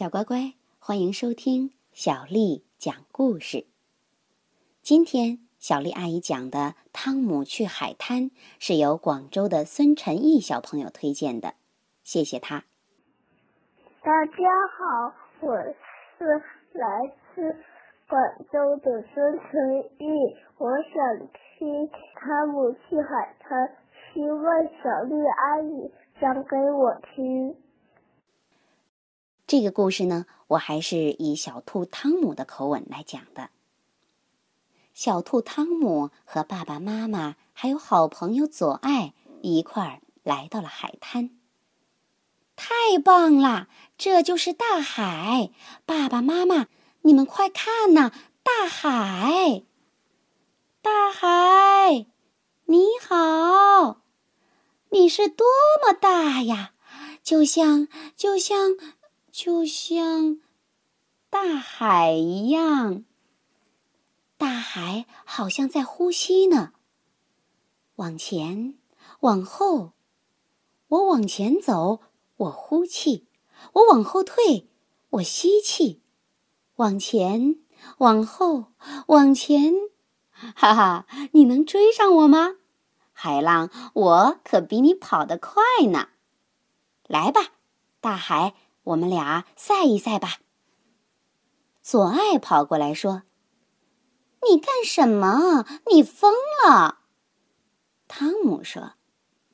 小乖乖，欢迎收听小丽讲故事。今天小丽阿姨讲的《汤姆去海滩》是由广州的孙晨毅小朋友推荐的，谢谢他。大家好，我是来自广州的孙晨毅，我想听《汤姆去海滩》，希望小丽阿姨讲给我听。这个故事呢，我还是以小兔汤姆的口吻来讲的。小兔汤姆和爸爸妈妈还有好朋友左爱一块儿来到了海滩。太棒啦！这就是大海，爸爸妈妈，你们快看呐，大海！大海，你好，你是多么大呀，就像就像。就像大海一样，大海好像在呼吸呢。往前，往后，我往前走，我呼气；我往后退，我吸气。往前，往后，往前，哈哈！你能追上我吗？海浪，我可比你跑得快呢。来吧，大海。我们俩赛一赛吧。左爱跑过来说：“你干什么？你疯了！”汤姆说：“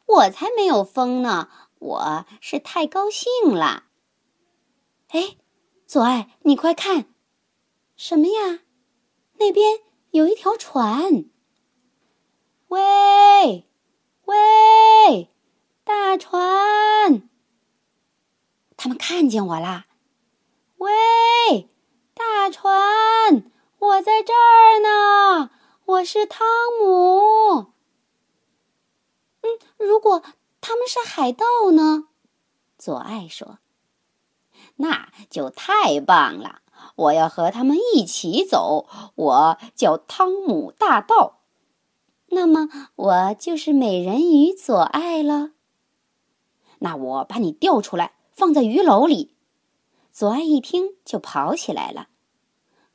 我才没有疯呢，我是太高兴了。”哎，左爱，你快看，什么呀？那边有一条船。喂，喂，大船！他们看见我啦！喂，大船，我在这儿呢，我是汤姆。嗯，如果他们是海盗呢？左爱说：“那就太棒了，我要和他们一起走。我叫汤姆大盗，那么我就是美人鱼左爱了。那我把你钓出来。”放在鱼篓里，左爱一听就跑起来了。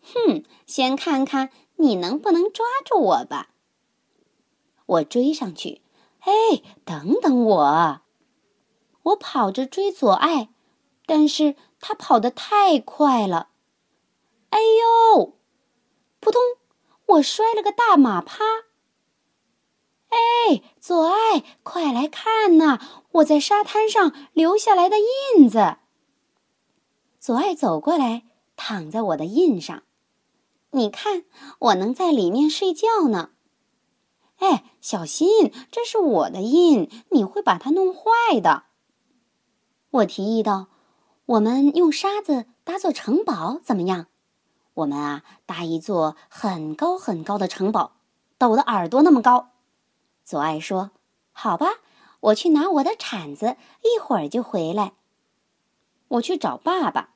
哼，先看看你能不能抓住我吧。我追上去，哎，等等我！我跑着追左爱，但是他跑得太快了。哎呦！扑通，我摔了个大马趴。哎，左爱，快来看呐！我在沙滩上留下来的印子。左爱走过来，躺在我的印上。你看，我能在里面睡觉呢。哎，小心，这是我的印，你会把它弄坏的。我提议道：“我们用沙子搭座城堡，怎么样？我们啊，搭一座很高很高的城堡，斗的耳朵那么高。”左爱说：“好吧，我去拿我的铲子，一会儿就回来。”我去找爸爸，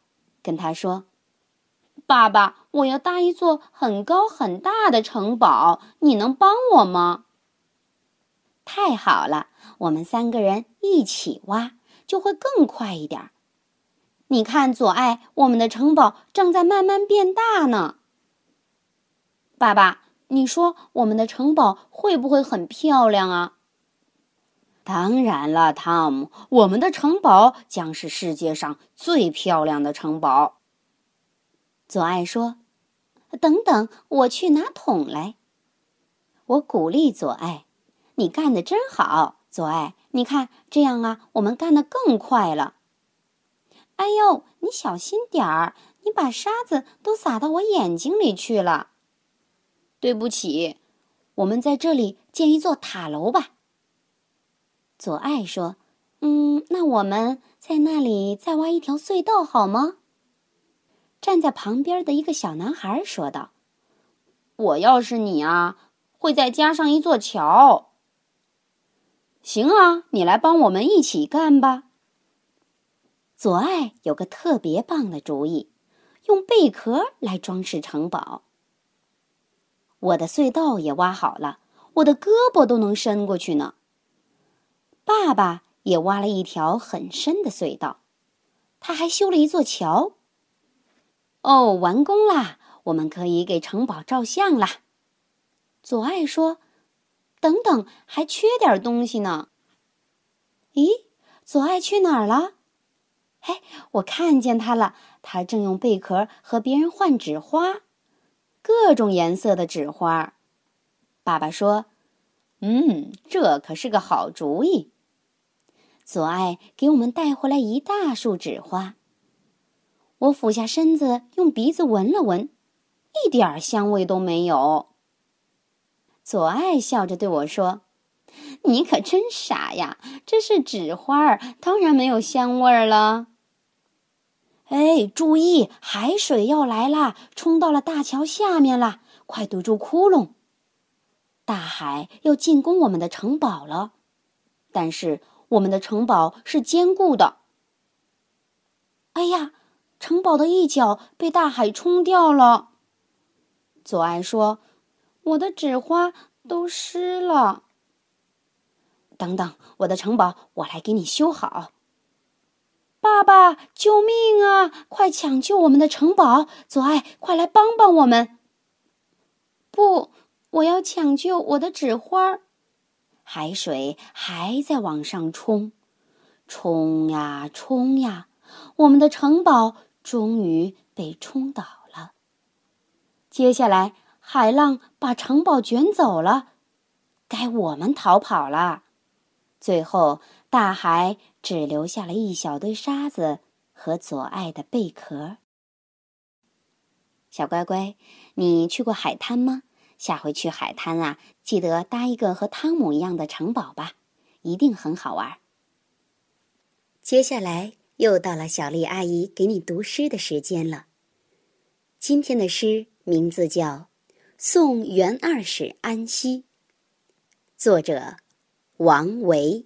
跟他说：“爸爸，我要搭一座很高很大的城堡，你能帮我吗？”太好了，我们三个人一起挖，就会更快一点。你看，左爱，我们的城堡正在慢慢变大呢。爸爸。你说我们的城堡会不会很漂亮啊？当然了，汤姆，我们的城堡将是世界上最漂亮的城堡。左爱说：“等等，我去拿桶来。”我鼓励左爱：“你干的真好，左爱，你看这样啊，我们干得更快了。”哎呦，你小心点儿，你把沙子都洒到我眼睛里去了。对不起，我们在这里建一座塔楼吧。左爱说：“嗯，那我们在那里再挖一条隧道好吗？”站在旁边的一个小男孩说道：“我要是你啊，会再加上一座桥。”行啊，你来帮我们一起干吧。左爱有个特别棒的主意，用贝壳来装饰城堡。我的隧道也挖好了，我的胳膊都能伸过去呢。爸爸也挖了一条很深的隧道，他还修了一座桥，哦，完工啦！我们可以给城堡照相啦。左爱说：“等等，还缺点东西呢。”咦，左爱去哪儿了？哎，我看见他了，他正用贝壳和别人换纸花，各种颜色的纸花。爸爸说：“嗯，这可是个好主意。”左爱给我们带回来一大束纸花。我俯下身子，用鼻子闻了闻，一点香味都没有。左爱笑着对我说：“你可真傻呀！这是纸花，当然没有香味儿了。”哎，注意，海水要来啦，冲到了大桥下面了，快堵住窟窿！大海要进攻我们的城堡了，但是我们的城堡是坚固的。哎呀！城堡的一角被大海冲掉了。左岸说：“我的纸花都湿了。”等等，我的城堡我来给你修好。爸爸，救命啊！快抢救我们的城堡！左爱，快来帮帮我们！不，我要抢救我的纸花。海水还在往上冲，冲呀冲呀，我们的城堡。终于被冲倒了。接下来，海浪把城堡卷走了，该我们逃跑了。最后，大海只留下了一小堆沙子和左爱的贝壳。小乖乖，你去过海滩吗？下回去海滩啊，记得搭一个和汤姆一样的城堡吧，一定很好玩。接下来。又到了小丽阿姨给你读诗的时间了。今天的诗名字叫《送元二使安西》，作者王维。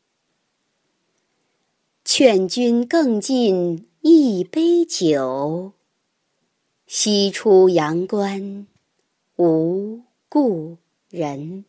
劝君更尽一杯酒。西出阳关无故人。